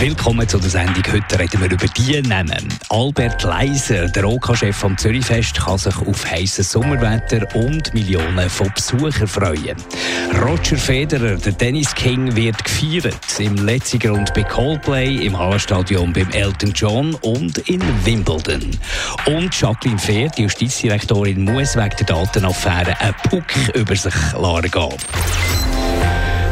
Willkommen zu der Sendung. Heute reden wir über die Namen. Albert Leiser, der OK-Chef vom Zürichfest, kann sich auf heißes Sommerwetter und Millionen von Besuchern freuen. Roger Federer, der Tennis King, wird gefeiert. Im letzten Grund bei Coldplay, im Hallenstadion beim Elton John und in Wimbledon. Und Jacqueline Fehr, die Justizdirektorin, muss wegen der Datenaffäre einen Puck über sich gehen.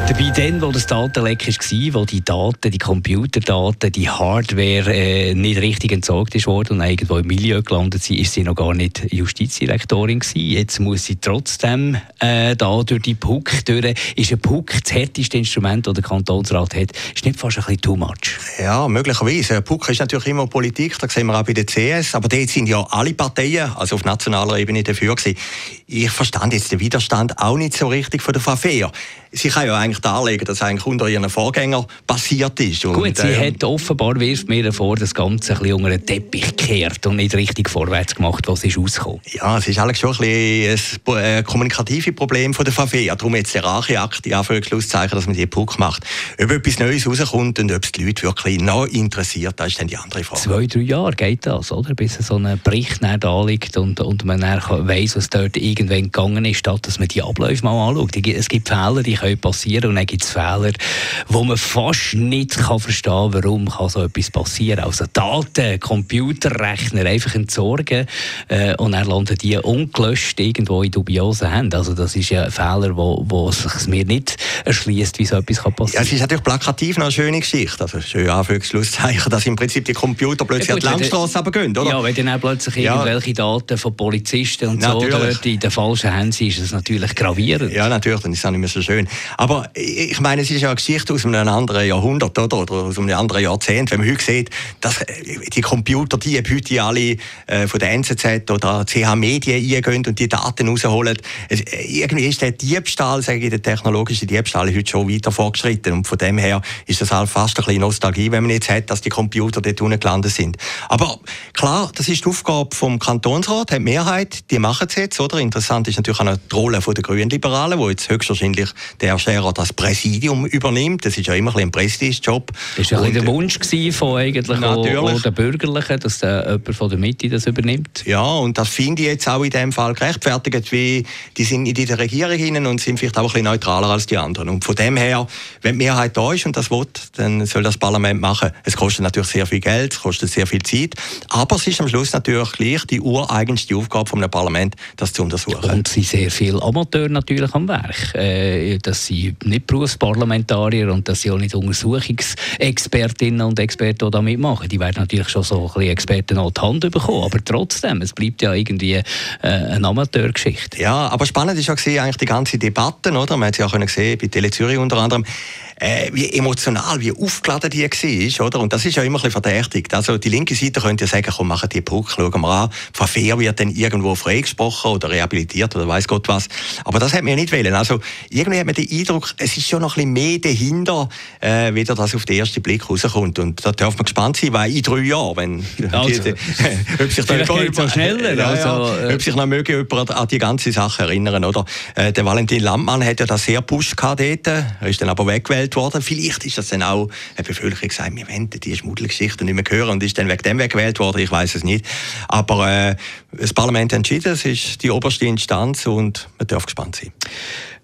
Dabei dann, wo das Datenleck war, wo die Daten, die Computerdaten, die Hardware äh, nicht richtig entsorgt ist worden und irgendwo im Milieu gelandet sind, ist sie noch gar nicht Justizdirektorin gewesen. Jetzt muss sie trotzdem äh, da durch die PUC durch. Ist ein PUC das härteste Instrument, das der Kantonsrat hat? Ist nicht fast ein bisschen too much? Ja, möglicherweise. Ein PUC ist natürlich immer Politik, das sehen wir auch bei der CS, aber dort sind ja alle Parteien, also auf nationaler Ebene dafür gewesen. Ich verstand jetzt den Widerstand auch nicht so richtig von der Fehr sie kann ja eigentlich darlegen, dass eigentlich unter ihren Vorgängern passiert ist. Und, Gut, sie äh, hat offenbar, wirft mir vor, das Ganze ein bisschen unter den Teppich gekehrt und nicht richtig vorwärts gemacht, was ist rausgekommen. Ja, es ist eigentlich schon ein, bisschen ein kommunikatives Problem von der Fafea. Darum jetzt der Racheakt, die Anführungszeichen, dass man die Puck macht. Ob etwas Neues rauskommt und ob es die Leute wirklich noch interessiert, das ist dann die andere Frage. Zwei, drei Jahre geht das, oder? Bis so ein Bericht da liegt und, und man weiss, was dort irgendwann gegangen ist, statt dass man die Abläufe mal anschaut. Es gibt Fälle, die können passieren und dann gibt es Fehler, wo man fast nicht kann verstehen kann, warum kann so etwas passieren. Also Daten, Computerrechner einfach entsorgen äh, und dann landen die ungelöscht irgendwo in dubiosen Händen. Also das ist ja ein Fehler, wo, wo sich mir nicht erschließt, wie so etwas kann passieren. Ja, es ist natürlich plakativ noch eine schöne Geschichte, also schön Anführungszeichen, dass im Prinzip die Computer plötzlich ja, gut, an die Landstraße runtergehen, oder? Ja, wenn dann plötzlich ja. irgendwelche Daten von Polizisten und natürlich. so dort in den falschen Händen sind, ist das natürlich gravierend. Ja, natürlich, dann ist es auch nicht mehr so schön. Aber ich meine, es ist ja eine Geschichte aus einem anderen Jahrhundert oder, oder aus einem anderen Jahrzehnt. Wenn man heute sieht, dass äh, die Computer, die heute alle äh, von der NZZ oder CH Medien eingehen und die Daten rausholen, es, äh, irgendwie ist der Diebstahl, sage ich, der technologische Diebstahl heute schon weiter fortgeschritten. Und von dem her ist das halt fast ein bisschen Nostalgie, wenn man jetzt hat, dass die Computer dort unten gelandet sind. Aber klar, das ist die Aufgabe vom Kantonsrat, hat Mehrheit, die machen es jetzt, oder? Interessant ist natürlich auch noch die Rolle der Grünen Liberalen, wo jetzt höchstwahrscheinlich der Scherer das Präsidium übernimmt. Das ist ja immer ein, ein Prestigejob. Das war ja der Wunsch von eigentlich auch, der Bürgerlichen, dass der, jemand von der Mitte das übernimmt. Ja, und das finde ich jetzt auch in dem Fall gerechtfertigt, wie die sind in der Regierung hinein und sind vielleicht auch ein bisschen neutraler als die anderen. Und von dem her, wenn die Mehrheit da ist und das will, dann soll das Parlament machen. Es kostet natürlich sehr viel Geld, es kostet sehr viel Zeit, aber es ist am Schluss natürlich gleich die ureigenste Aufgabe vom Parlament, das zu untersuchen. Und es sind sehr viele Amateure natürlich am Werk. Äh, das sind nicht Berufsparlamentarier und dass sie auch nicht Untersuchungsexpertinnen und Experten die da mitmachen. Die werden natürlich schon so ein bisschen Experten an die Hand bekommen, aber trotzdem, es bleibt ja irgendwie äh, eine Amateurgeschichte. Ja, aber spannend ist ja gesehen, eigentlich die ganze Debatte, oder? Man hat es ja auch gesehen, bei Tele Zürich unter anderem, äh, wie emotional, wie aufgeladen die war, oder? Und das ist ja immer ein bisschen verdächtig. Also die linke Seite könnte ja sagen, komm, machen die Puck, schauen wir an. Fair wird dann irgendwo freigesprochen oder rehabilitiert oder weiß Gott was. Aber das hat man ja nicht wollen. Also irgendwie hat man den Eindruck, es ist schon noch ein bisschen mehr dahinter, äh, wie das auf den ersten Blick rauskommt. Und da darf man gespannt sein, weil in drei Jahren, wenn also, die, ob sich da jemand, schneller, ja, also, ja, ob sich noch möge jemand an die ganze Sache erinnern, oder? Äh, der Valentin Landmann hat ja das sehr pusht dort, er ist dann aber weggewählt gewählt worden. Vielleicht ist das dann auch eine Bevölkerung gesagt, wir wollen die Schmuddelgeschichte nicht mehr hören und ist dann wegen dem weggewählt worden. Ich weiß es nicht. Aber äh, das Parlament entschieden, es ist die oberste Instanz und man darf gespannt sein.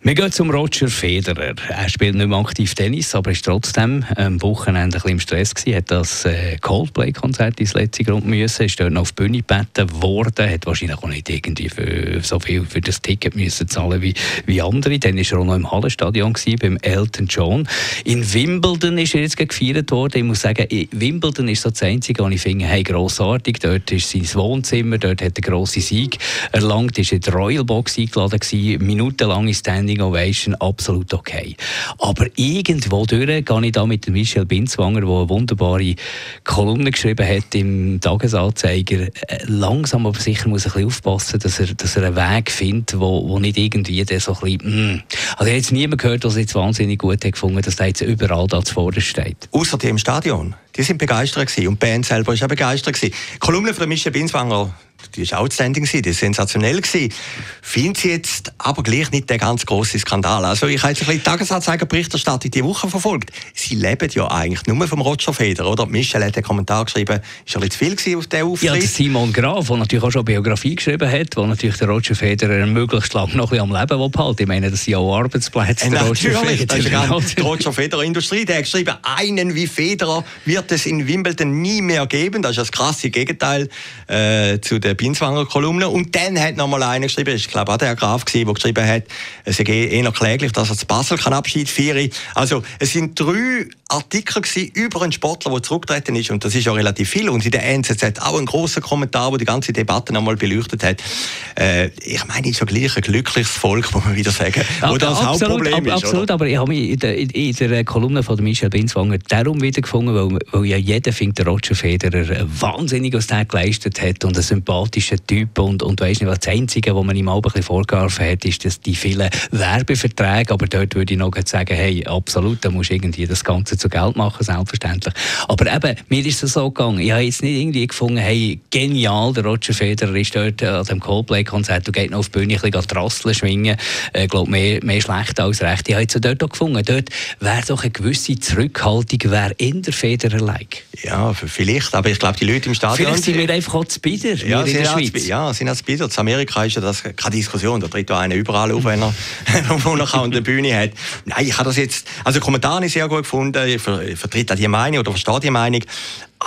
Wir gehen zum Roger Federer. Er spielt nicht mehr aktiv Tennis, aber ist trotzdem am Wochenende ein bisschen im Stress gewesen. Hat das äh, Coldplay-Konzert ins letzte Grund müssen, ist dort noch auf die Bühne gebeten worden, hat wahrscheinlich auch nicht irgendwie für, so viel für das Ticket müssen zahlen wie, wie andere. Dann war er auch noch im Hallenstadion gewesen, beim Elton John. In Wimbledon ist er jetzt gefeiert worden. Ich muss sagen, Wimbledon ist so das Einzige, was ich finde, hey, grossartig. Dort ist sein Wohnzimmer, dort hat er grossen Sieg erlangt, ist in die Royal Box eingeladen gewesen, minutenlange Standing Standing Ovation absolut okay. Aber irgendwo durch gehe ich da mit Michel Binzwanger, der eine wunderbare Kolumne geschrieben hat im Tagesanzeiger. Äh, langsam aber sicher muss ein bisschen aufpassen, dass er, dass er einen Weg findet, wo, wo nicht irgendwie der so ein bisschen, mm. Also ich habe jetzt niemand gehört, es jetzt wahnsinnig gut hat gefunden, dass der jetzt überall da vorne steht. Außer dem Stadion. Die sind begeistert gewesen. Und die Band selber ist auch begeistert gewesen. Kolumne von Michel Binswanger die war outstanding, die war sensationell. Finde sie jetzt aber gleich nicht der ganz große Skandal. Also ich habe jetzt ein bisschen die Tagesanzeiger-Berichterstattung diese Woche verfolgt. Sie leben ja eigentlich nur vom Roger Feder, oder? Michel hat einen Kommentar geschrieben, ist ein bisschen zu viel auf diesen Auftritt. Ja, Simon Graf, der natürlich auch schon Biografie geschrieben hat, der natürlich der Roger Federer möglichst lange noch ein bisschen am Leben behalten Ich meine, das sind ja auch Arbeitsplätze, äh, der Roger Federer. Das ist ja die Roger Federer Industrie. Der hat geschrieben, einen wie Federer wird es in Wimbledon nie mehr geben. Das ist das krasse Gegenteil äh, zu der Binswanger Kolumne. Und dann hat noch mal einer geschrieben, ich glaube auch der Graf der geschrieben hat, es sei eher kläglich, dass er zu Basel kann Abschied feiern. Also es sind drei Artikel über einen Sportler, der zurückgetreten ist und das ist ja relativ viel. Und in der NZZ auch ein großer Kommentar, der die ganze Debatte noch mal beleuchtet hat. Äh, ich meine, ist ja gleich ein glückliches Volk, muss man wieder sagen, wo das absolut, Hauptproblem ab, ist. Absolut, oder? aber ich habe mich in der, in der Kolumne von Michel Binswanger darum wiedergefunden, weil, weil ja jeder findet, der Roger Federer wahnsinnig was der geleistet hat und ein sympathischer Typ und, und weiss nicht, was das Einzige, was man ihm auch ein bisschen vorgeworfen hat, ist, dass die vielen Werbeverträge, aber dort würde ich noch sagen, hey, absolut, da musst du irgendwie das Ganze zu Geld machen, selbstverständlich. Aber eben, mir ist es so gegangen, ich habe jetzt nicht irgendwie gefunden, hey, genial, der Roger Federer ist dort an dem Coldplay-Konzert, du gehst noch auf die Bühne, ein bisschen Trasseln schwingen, ich äh, glaube, mehr, mehr schlecht als recht. Ich habe jetzt dort auch gefunden, dort wäre doch eine gewisse Zurückhaltung, wer in der Federer-like. Ja, vielleicht, aber ich glaube, die Leute im Stadion... Vielleicht sind wir einfach auch zu bieder, ja, in der Schweiz. Ja, sind auch zu bieder. In Amerika ist ja das keine Diskussion, da tritt einer überall auf, wenn er, wo er an der Bühne hat. Nein, ich habe das jetzt... Also Kommentare sehr gut gefunden, ich vertritt auch die Meinung oder verstehe die Meinung.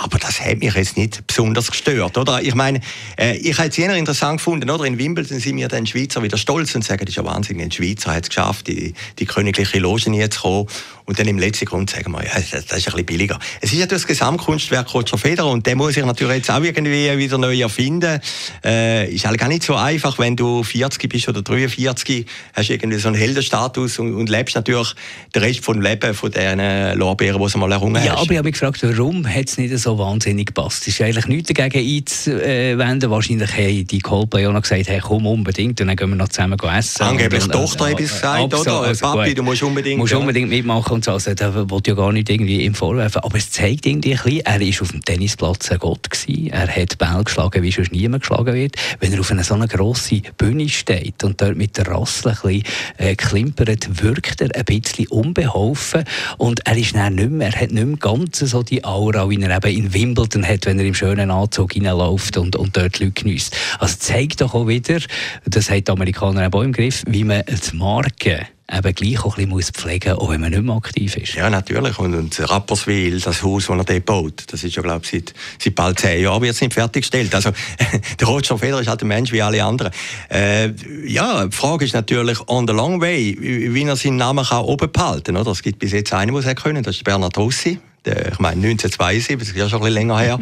Aber das hat mich jetzt nicht besonders gestört, oder? Ich meine, äh, ich habe es eher interessant gefunden, oder? In Wimbledon sind wir dann Schweizer wieder stolz und sagen, das ist ja wahnsinnig, ein Schweizer hat es geschafft, die, die königliche Loge nie zu kommen. Und dann im letzten Grund sagen wir, ja, das, ist ein bisschen billiger. Es ist ja das Gesamtkunstwerk Roger Federer und der muss sich natürlich jetzt auch irgendwie wieder neu erfinden. Äh, ist halt gar nicht so einfach, wenn du 40 bist oder 43, hast irgendwie so einen Heldenstatus und, und lebst natürlich den Rest vom Leben von diesen Lorbeeren, die du mal errungen hast. Ja, aber ich habe mich gefragt, warum hat es nicht so wahnsinnig gepasst? Es ist eigentlich nichts dagegen einzuwenden. Wahrscheinlich haben die Coldplay auch noch gesagt, hey, komm unbedingt und dann gehen wir noch zusammen essen. Angeblich und, Tochter habe ich gesagt, oder? Also Papi, du musst unbedingt... Musst unbedingt mitmachen und so. Also, da wollte ja gar nicht irgendwie ihm vorwerfen. Aber es zeigt irgendwie ein bisschen, er war auf dem Tennisplatz ein Gott gewesen. Er hat Ball geschlagen, wie sonst niemand geschlagen wird. Wenn er auf einer so einer grossen Bühne steht und dort mit der Rassel ein bisschen äh, klimpert, wirkt er ein bisschen unbeholfen. Und er ist dann nicht mehr, er hat nicht mehr ganz so die Aura, wie er eben in Wimbledon hat, wenn er im schönen Anzug hineinläuft und, und dort Leute geniesst. Also zeigt doch auch wieder, das haben die Amerikaner auch im Griff, wie man die Marke eben gleich auch ein bisschen pflegen muss, auch wenn man nicht mehr aktiv ist. Ja, natürlich. Und, und Rapperswil, das Haus, das er dort baut, das ist ja, glaube ich, seit, seit bald zehn Jahren es nicht fertiggestellt. Also, der Roger Federer ist halt ein Mensch wie alle anderen. Äh, ja, die Frage ist natürlich on the long way, wie er seinen Namen kann oben behalten kann. Es gibt bis jetzt einen, der es können, das ist Bernhard Rossi ich meine 1972, das ist ja schon ein bisschen länger her.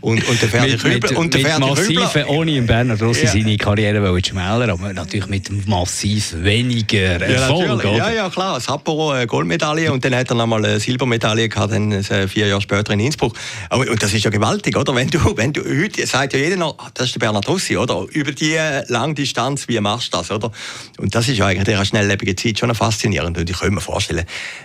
Und, und der Ferdi Kübler. Und der Ferdi massive, ohne in Bernhard Rossi ja. seine Karriere schmäler, aber natürlich mit massiv weniger Erfolg. Ja, ja, ja, klar. Sapporo eine Goldmedaille und dann hat er nochmal eine Silbermedaille gehabt, dann äh, vier Jahre später in Innsbruck. Und das ist ja gewaltig, oder? Wenn du, wenn du heute sagt ja jeder noch, ah, das ist der Bernhard Rossi, oder? Über die lange Distanz, wie machst du das, oder? Und das ist ja eigentlich in dieser schnelllebigen Zeit schon faszinierend. Und ich kann mir vorstellen,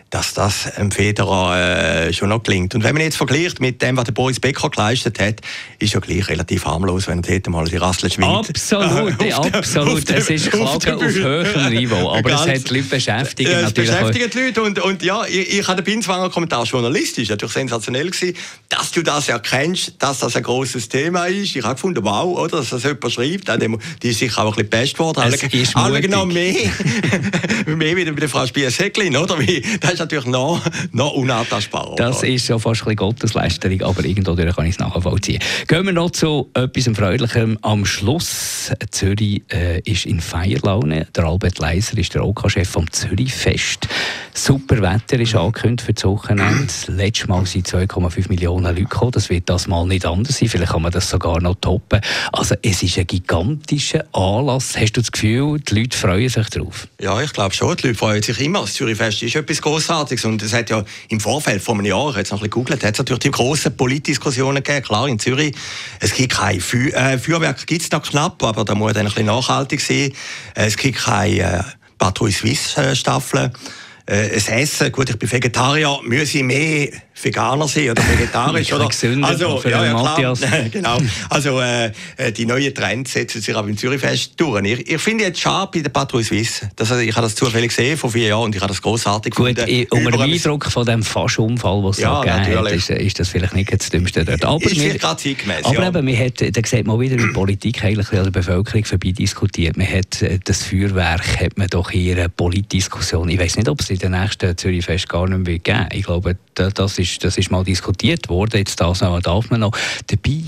dass das einem Federer äh, schon noch gelingt. Und wenn man jetzt vergleicht mit dem, was der Boris Becker geleistet hat, ist ja gleich relativ harmlos, wenn er dort mal die Rassel schwingt. Absolut, äh, absolut. Es ist Klagen auf, auf höherem Niveau, aber Ganz, es hat die Leute beschäftigt. Ja, es beschäftigt die Leute und, und ja, ich, ich habe den Binswanger Kommentar journalistisch natürlich sensationell gewesen, dass du das erkennst, dass das ein großes Thema ist. Ich habe gefunden, wow, oder, dass das jemand schreibt, die ist sicher auch ein bisschen best geworden. Es alle, ist alle genau mehr, mehr wie bei der Frau Spies-Hecklin, oder? Das ist natürlich noch, noch unantastbar. Das ist ja fast ein Gotteslästerung, aber irgendwo kann ich es nachvollziehen. Gehen wir noch zu etwas Freudigem am Schluss. Zürich äh, ist in Feierlaune. Der Albert Leiser ist der OK-Chef vom Zürich-Fest. Super Wetter ist angekündigt für das Wochenende. Letztes Mal sind 2,5 Millionen Leute gekommen. Das wird das mal nicht anders sein. Vielleicht kann man das sogar noch toppen. Also es ist ein gigantischer Anlass. Hast du das Gefühl, die Leute freuen sich darauf? Ja, ich glaube schon. Die Leute freuen sich immer. Das Zürich-Fest ist etwas Großartiges und es hat ja im Vorfeld vor einem Jahr, jetzt noch ein bisschen gegoogelt, hat es natürlich die grossen Politdiskussionen gegeben. Klar, in Zürich, es gibt kein Feu äh, Feuerwerk, gibt es noch knapp, aber da muss dann ein bisschen nachhaltig sein. Es gibt kein äh, Patrouille Suisse Staffel. Äh, es Essen, gut, ich bin Vegetarier, müsse ich mehr Veganer sein oder vegetarisch. oder? Also, für ja, ja, Matthias. genau. Also, äh, die neuen Trends setzen sich auch im Zürichfest durch. Ich, ich finde jetzt schade bei der Patrouille Suisse. Das, ich habe das zufällig gesehen vor vier Jahren und ich habe das großartig Gut, gefunden. unter dem Eindruck von dem Faschunfall, den es ja, da hat, ist, ist, das vielleicht nicht das Dümmste dort. Aber ist wir, Aber ja. eben, man hat, da sieht man wieder, wie Politik eigentlich an der Bevölkerung vorbei diskutiert. Man hat äh, das Feuerwerk hat man doch hier eine Politdiskussion. Ich weiß nicht, ob es in den nächsten Zürichfest gar nicht mehr geben wird. Ich glaube, das ist, das ist mal diskutiert worden. Jetzt das darf man noch. Dabei,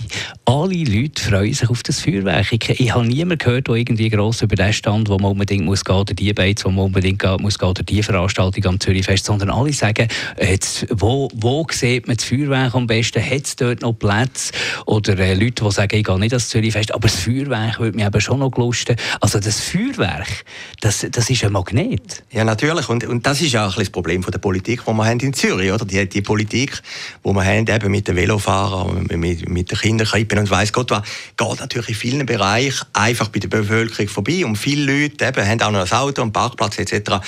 alle Leute freuen sich auf das Feuerwerk. Ich, ich habe niemanden gehört, der irgendwie gross über den stand, wo man unbedingt muss gehen, oder die Beiz, wo man unbedingt gehen, muss gehen, oder die Veranstaltung am Zürichfest, sondern alle sagen, jetzt, wo, wo sieht man das Feuerwerk am besten? Hat es dort noch Plätze? Oder äh, Leute, die sagen, ich gehe nicht ans Zürichfest, aber das Feuerwerk würde mich eben schon noch lusten. Also das Feuerwerk, das, das ist ein Magnet. Ja, natürlich. Und, und das ist auch ein das Problem von der Politik, die wir haben in Zürich. Oder? Die, die Politik, die wir haben, eben mit den Velofahrern, mit, mit den Kinderkrippen und weiss Gott was, geht natürlich in vielen Bereichen einfach bei der Bevölkerung vorbei. Und viele Leute eben, haben auch noch ein Auto, einen Parkplatz etc.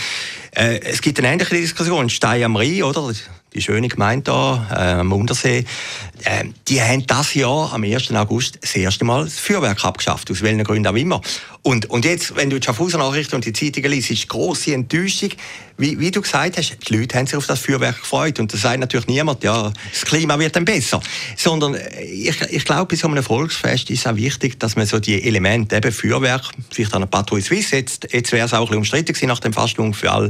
Äh, es gibt eine ähnliche Diskussion, Stein am Rhein, oder? die schöne Gemeinde hier, äh, am Untersee, äh, die haben das Jahr am 1. August das erste Mal das Feuerwerk abgeschafft, aus welchen Gründen auch immer. Und, und jetzt, wenn du die Schaffhauser Nachrichten und die Zeitungen liest, ist grosse Enttäuschung. Wie, wie du gesagt hast, die Leute haben sich auf das Feuerwerk gefreut. Und da sagt natürlich niemand, ja, das Klima wird dann besser. Sondern äh, ich, ich glaube, bei so einem Volksfest ist es auch wichtig, dass man so die Elemente, eben Feuerwerk, vielleicht an der Patrouille Suisse, jetzt, jetzt wäre es auch ein bisschen umstritten gewesen nach dem Fastung für alle,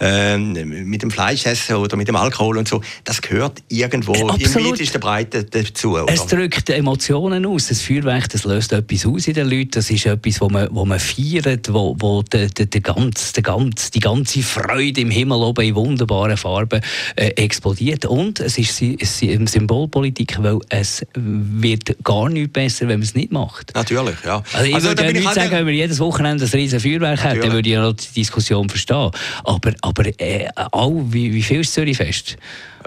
äh, mit dem Fleischessen oder mit dem Alkohol und so. Das gehört irgendwo äh, im weitesten Breite dazu. Oder? Es drückt Emotionen aus. Das Feuerwerk, das löst etwas aus in den Leuten. Das ist etwas, wo man wo man feiert, wo, wo die, die, die, ganze, die, ganze, die ganze Freude im Himmel oben in wunderbaren Farben äh, explodiert. Und es ist eine Symbolpolitik, weil es wird gar nicht besser, wenn man es nicht macht. Natürlich, ja. Also ich also, würde ja nicht sagen, wenn wir jedes Wochenende ein riesen Feuerwerk hätten, dann würde ich ja die Diskussion verstehen. Aber, aber äh, all, wie, wie viel ist Zürich fest?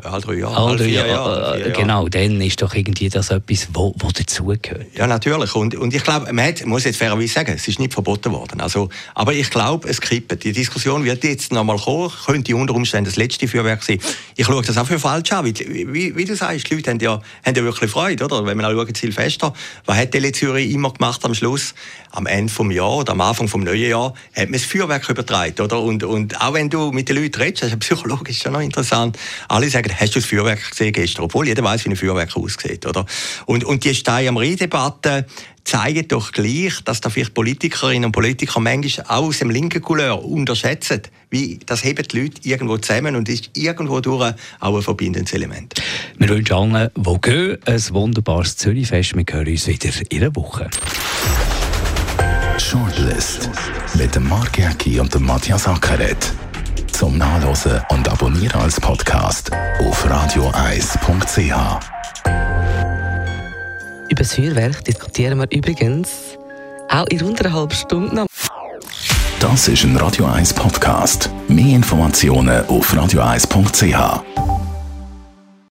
All drei Jahre. All drei Jahre. Äh, genau, dann ist doch irgendwie das etwas, wo dazugehört. Ja, natürlich. Und, und ich glaube, man hat, muss jetzt fairerweise sagen, es ist nicht verboten worden. Also, aber ich glaube, es kippt. Die Diskussion wird jetzt noch mal kommen, könnte unter Umständen das letzte Feuerwerk sein. Ich schaue das auch für falsch an. Wie, wie, wie du sagst, die Leute haben ja, haben ja wirklich Freude, oder? Wenn man auch schaut, Silvester, was hat Tele Zürich immer gemacht am Schluss? Am Ende vom Jahr oder am Anfang vom neuen Jahr hat man das Feuerwerk übertragen, oder? Und, und auch wenn du mit den Leuten redest, das ist psychologisch schon noch interessant. Alle sagen, hast du das Feuerwerk gesehen gestern? Obwohl jeder weiß, wie ein Feuerwerk aussieht, oder? Und, und die Stein am Rhein-Debatte, zeigen doch gleich, dass da vielleicht Politikerinnen und Politiker manchmal auch aus dem linken Couleur unterschätzen, wie das heben die Leute irgendwo zusammen und ist irgendwo durch auch ein verbindendes Element. Wir wünschen allen, die gehen, ein wunderbares Zürichfest. Wir hören uns wieder in einer Woche. Shortlist mit dem Mark Jäcki und dem Matthias Ackeret. Zum Nachlesen und Abonnieren als Podcast auf radioeis.ch. Über das Feuerwerk diskutieren wir übrigens auch in rund einer halben Stunde Das ist ein Radio 1 Podcast. Mehr Informationen auf radioeis.ch.